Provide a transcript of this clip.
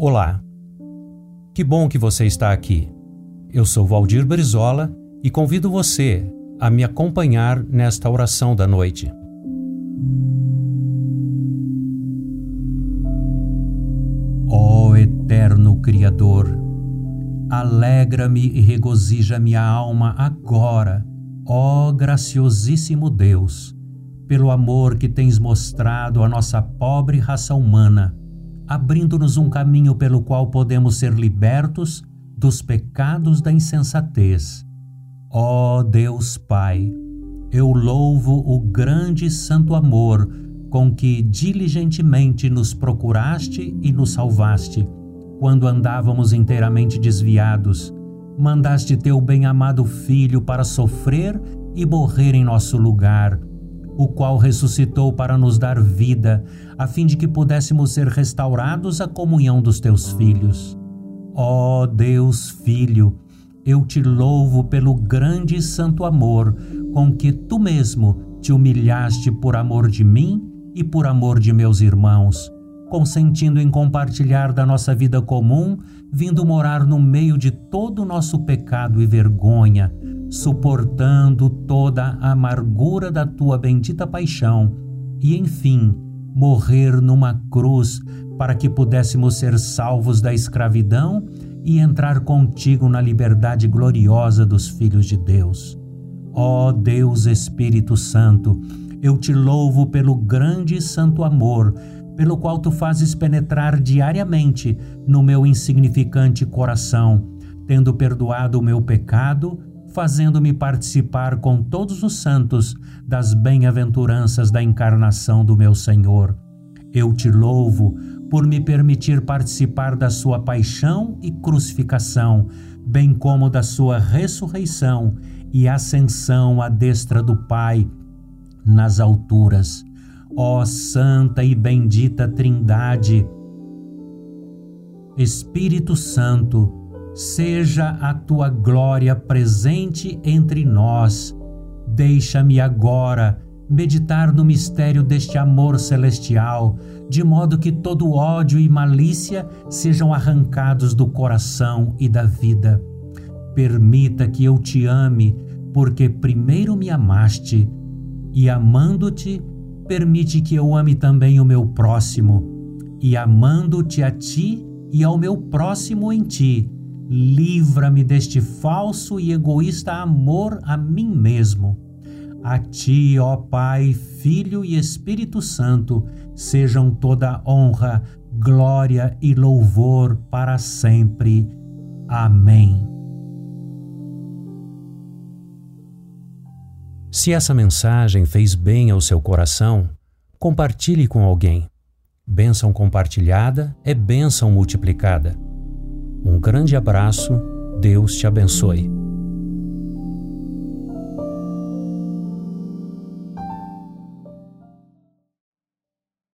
Olá. Que bom que você está aqui. Eu sou Valdir Brizola e convido você a me acompanhar nesta oração da noite. Ó oh, eterno Criador, alegra-me e regozija minha alma agora, ó oh, graciosíssimo Deus, pelo amor que tens mostrado à nossa pobre raça humana abrindo-nos um caminho pelo qual podemos ser libertos dos pecados da insensatez. Ó oh Deus Pai, eu louvo o grande santo amor com que diligentemente nos procuraste e nos salvaste, quando andávamos inteiramente desviados. Mandaste teu bem-amado Filho para sofrer e morrer em nosso lugar o qual ressuscitou para nos dar vida, a fim de que pudéssemos ser restaurados à comunhão dos teus filhos. Ó oh Deus Filho, eu te louvo pelo grande e santo amor com que tu mesmo te humilhaste por amor de mim e por amor de meus irmãos, consentindo em compartilhar da nossa vida comum, vindo morar no meio de todo o nosso pecado e vergonha suportando toda a amargura da tua bendita paixão e, enfim, morrer numa cruz para que pudéssemos ser salvos da escravidão e entrar contigo na liberdade gloriosa dos filhos de Deus. Ó Deus Espírito Santo, eu te louvo pelo grande e santo amor pelo qual tu fazes penetrar diariamente no meu insignificante coração, tendo perdoado o meu pecado fazendo-me participar com todos os santos das bem-aventuranças da encarnação do meu Senhor. Eu te louvo por me permitir participar da sua paixão e crucificação, bem como da sua ressurreição e ascensão à destra do Pai nas alturas. Ó Santa e bendita Trindade, Espírito Santo, seja a tua glória presente entre nós. Deixa-me agora meditar no mistério deste amor celestial, de modo que todo ódio e malícia sejam arrancados do coração e da vida. Permita que eu te ame, porque primeiro me amaste, e amando-te, permite que eu ame também o meu próximo, e amando-te a ti e ao meu próximo em ti Livra-me deste falso e egoísta amor a mim mesmo. A ti, ó Pai, Filho e Espírito Santo, sejam toda honra, glória e louvor para sempre. Amém. Se essa mensagem fez bem ao seu coração, compartilhe com alguém. Bênção compartilhada é bênção multiplicada. Um grande abraço, Deus te abençoe.